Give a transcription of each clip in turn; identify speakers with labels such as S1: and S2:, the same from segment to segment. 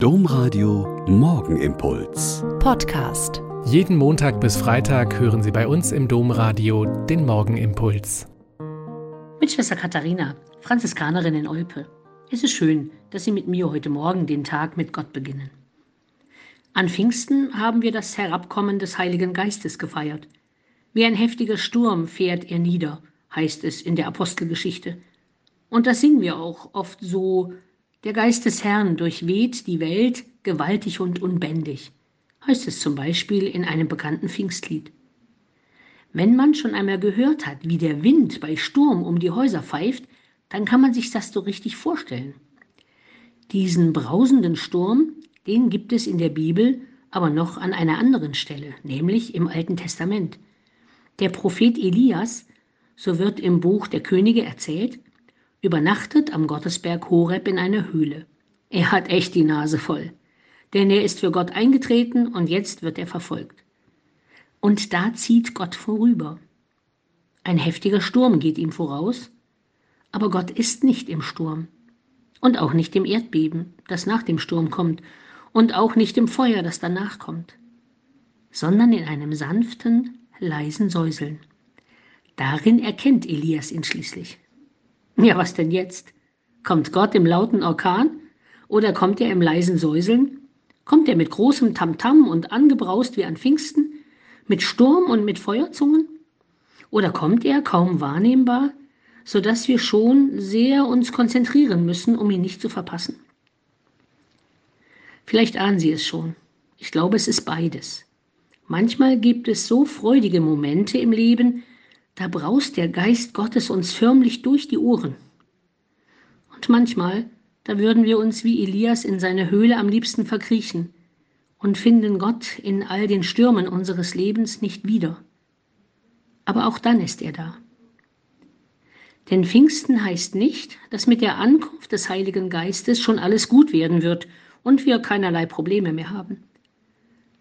S1: Domradio Morgenimpuls.
S2: Podcast.
S3: Jeden Montag bis Freitag hören Sie bei uns im Domradio den Morgenimpuls.
S4: Mit Schwester Katharina, Franziskanerin in Olpe. Es ist schön, dass Sie mit mir heute Morgen den Tag mit Gott beginnen. An Pfingsten haben wir das Herabkommen des Heiligen Geistes gefeiert. Wie ein heftiger Sturm fährt er nieder, heißt es in der Apostelgeschichte. Und das singen wir auch oft so der Geist des Herrn durchweht die Welt gewaltig und unbändig, heißt es zum Beispiel in einem bekannten Pfingstlied. Wenn man schon einmal gehört hat, wie der Wind bei Sturm um die Häuser pfeift, dann kann man sich das so richtig vorstellen. Diesen brausenden Sturm, den gibt es in der Bibel, aber noch an einer anderen Stelle, nämlich im Alten Testament. Der Prophet Elias, so wird im Buch der Könige erzählt, übernachtet am Gottesberg Horeb in einer Höhle. Er hat echt die Nase voll, denn er ist für Gott eingetreten und jetzt wird er verfolgt. Und da zieht Gott vorüber. Ein heftiger Sturm geht ihm voraus, aber Gott ist nicht im Sturm und auch nicht im Erdbeben, das nach dem Sturm kommt, und auch nicht im Feuer, das danach kommt, sondern in einem sanften, leisen Säuseln. Darin erkennt Elias ihn schließlich. Ja, was denn jetzt? Kommt Gott im lauten Orkan? Oder kommt er im leisen Säuseln? Kommt er mit großem Tamtam und angebraust wie an Pfingsten? Mit Sturm und mit Feuerzungen? Oder kommt er kaum wahrnehmbar, so dass wir schon sehr uns konzentrieren müssen, um ihn nicht zu verpassen? Vielleicht ahnen Sie es schon. Ich glaube, es ist beides. Manchmal gibt es so freudige Momente im Leben, da braust der Geist Gottes uns förmlich durch die Ohren. Und manchmal, da würden wir uns wie Elias in seine Höhle am liebsten verkriechen und finden Gott in all den Stürmen unseres Lebens nicht wieder. Aber auch dann ist er da. Denn Pfingsten heißt nicht, dass mit der Ankunft des Heiligen Geistes schon alles gut werden wird und wir keinerlei Probleme mehr haben,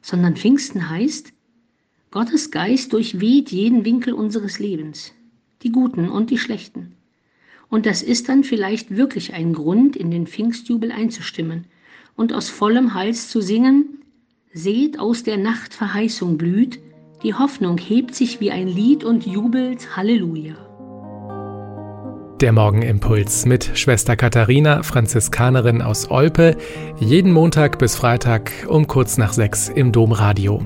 S4: sondern Pfingsten heißt, Gottes Geist durchweht jeden Winkel unseres Lebens, die guten und die schlechten. Und das ist dann vielleicht wirklich ein Grund, in den Pfingstjubel einzustimmen und aus vollem Hals zu singen, Seht, aus der Nacht Verheißung blüht, die Hoffnung hebt sich wie ein Lied und jubelt Halleluja.
S3: Der Morgenimpuls mit Schwester Katharina, Franziskanerin aus Olpe, jeden Montag bis Freitag um kurz nach sechs im Domradio.